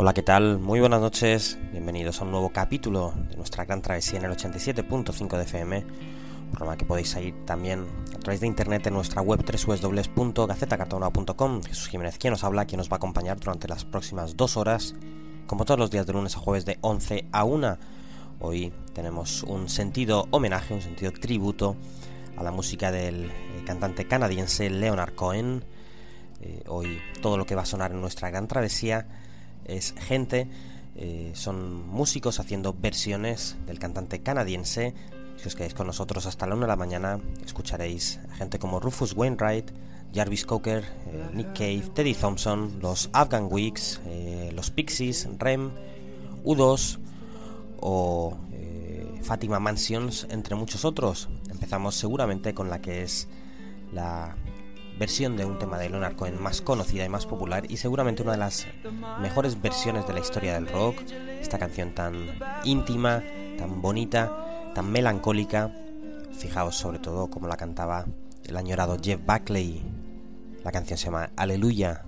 Hola, ¿qué tal? Muy buenas noches, bienvenidos a un nuevo capítulo de nuestra gran travesía en el 87.5 de FM, programa que podéis seguir también a través de internet en nuestra web www.gacetacartona.com. Jesús Jiménez, quien nos habla, quien nos va a acompañar durante las próximas dos horas, como todos los días de lunes a jueves de 11 a 1. Hoy tenemos un sentido homenaje, un sentido tributo a la música del eh, cantante canadiense Leonard Cohen. Eh, hoy todo lo que va a sonar en nuestra gran travesía es gente, eh, son músicos haciendo versiones del cantante canadiense. Si os quedáis con nosotros hasta la 1 de la mañana, escucharéis a gente como Rufus Wainwright, Jarvis Cocker, eh, Nick Cave, Teddy Thompson, los Afghan Wigs, eh, los Pixies, Rem, U2 o Fatima Mansions, entre muchos otros. Empezamos seguramente con la que es la versión de un tema de Leonard Cohen más conocida y más popular y seguramente una de las mejores versiones de la historia del rock. Esta canción tan íntima, tan bonita, tan melancólica. Fijaos sobre todo cómo la cantaba el añorado Jeff Buckley. La canción se llama Aleluya.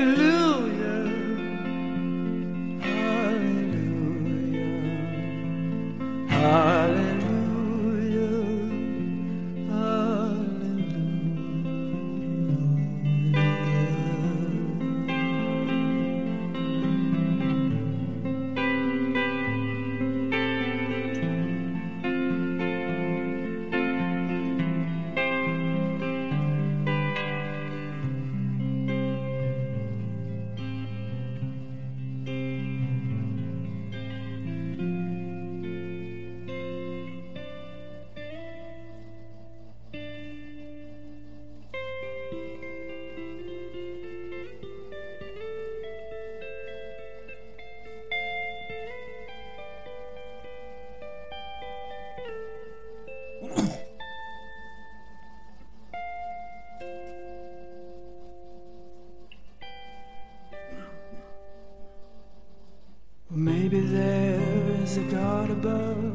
Maybe there's a God above,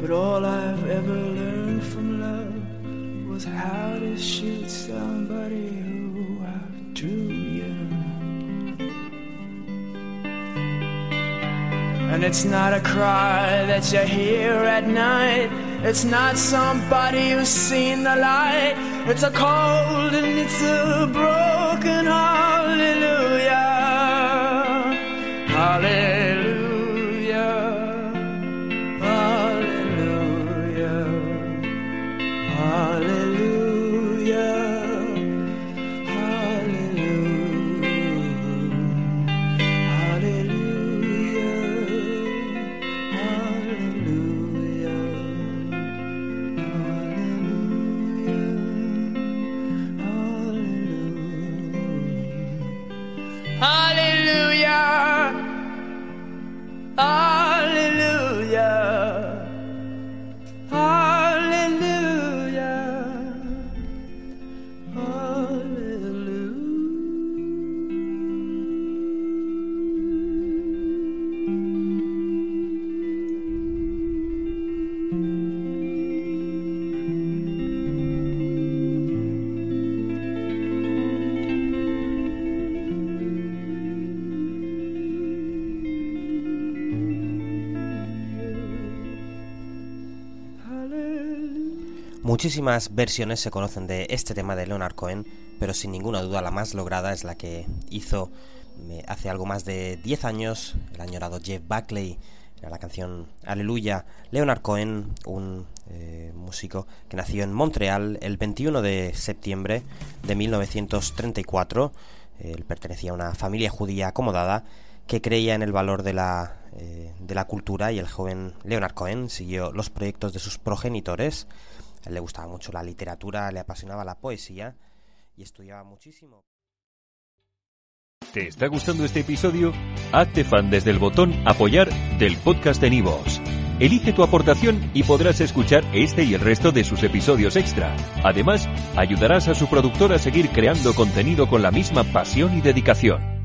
but all I've ever learned from love was how to shoot somebody who I drew you. And it's not a cry that you hear at night, it's not somebody who's seen the light, it's a cold and it's a broken heart. heart. Muchísimas versiones se conocen de este tema de Leonard Cohen, pero sin ninguna duda la más lograda es la que hizo eh, hace algo más de 10 años el añorado Jeff Buckley. Era la canción Aleluya. Leonard Cohen, un eh, músico que nació en Montreal el 21 de septiembre de 1934. Él pertenecía a una familia judía acomodada que creía en el valor de la, eh, de la cultura y el joven Leonard Cohen siguió los proyectos de sus progenitores. Le gustaba mucho la literatura, le apasionaba la poesía y estudiaba muchísimo. ¿Te está gustando este episodio? Hazte fan desde el botón Apoyar del podcast de Nivos. Elige tu aportación y podrás escuchar este y el resto de sus episodios extra. Además, ayudarás a su productor a seguir creando contenido con la misma pasión y dedicación.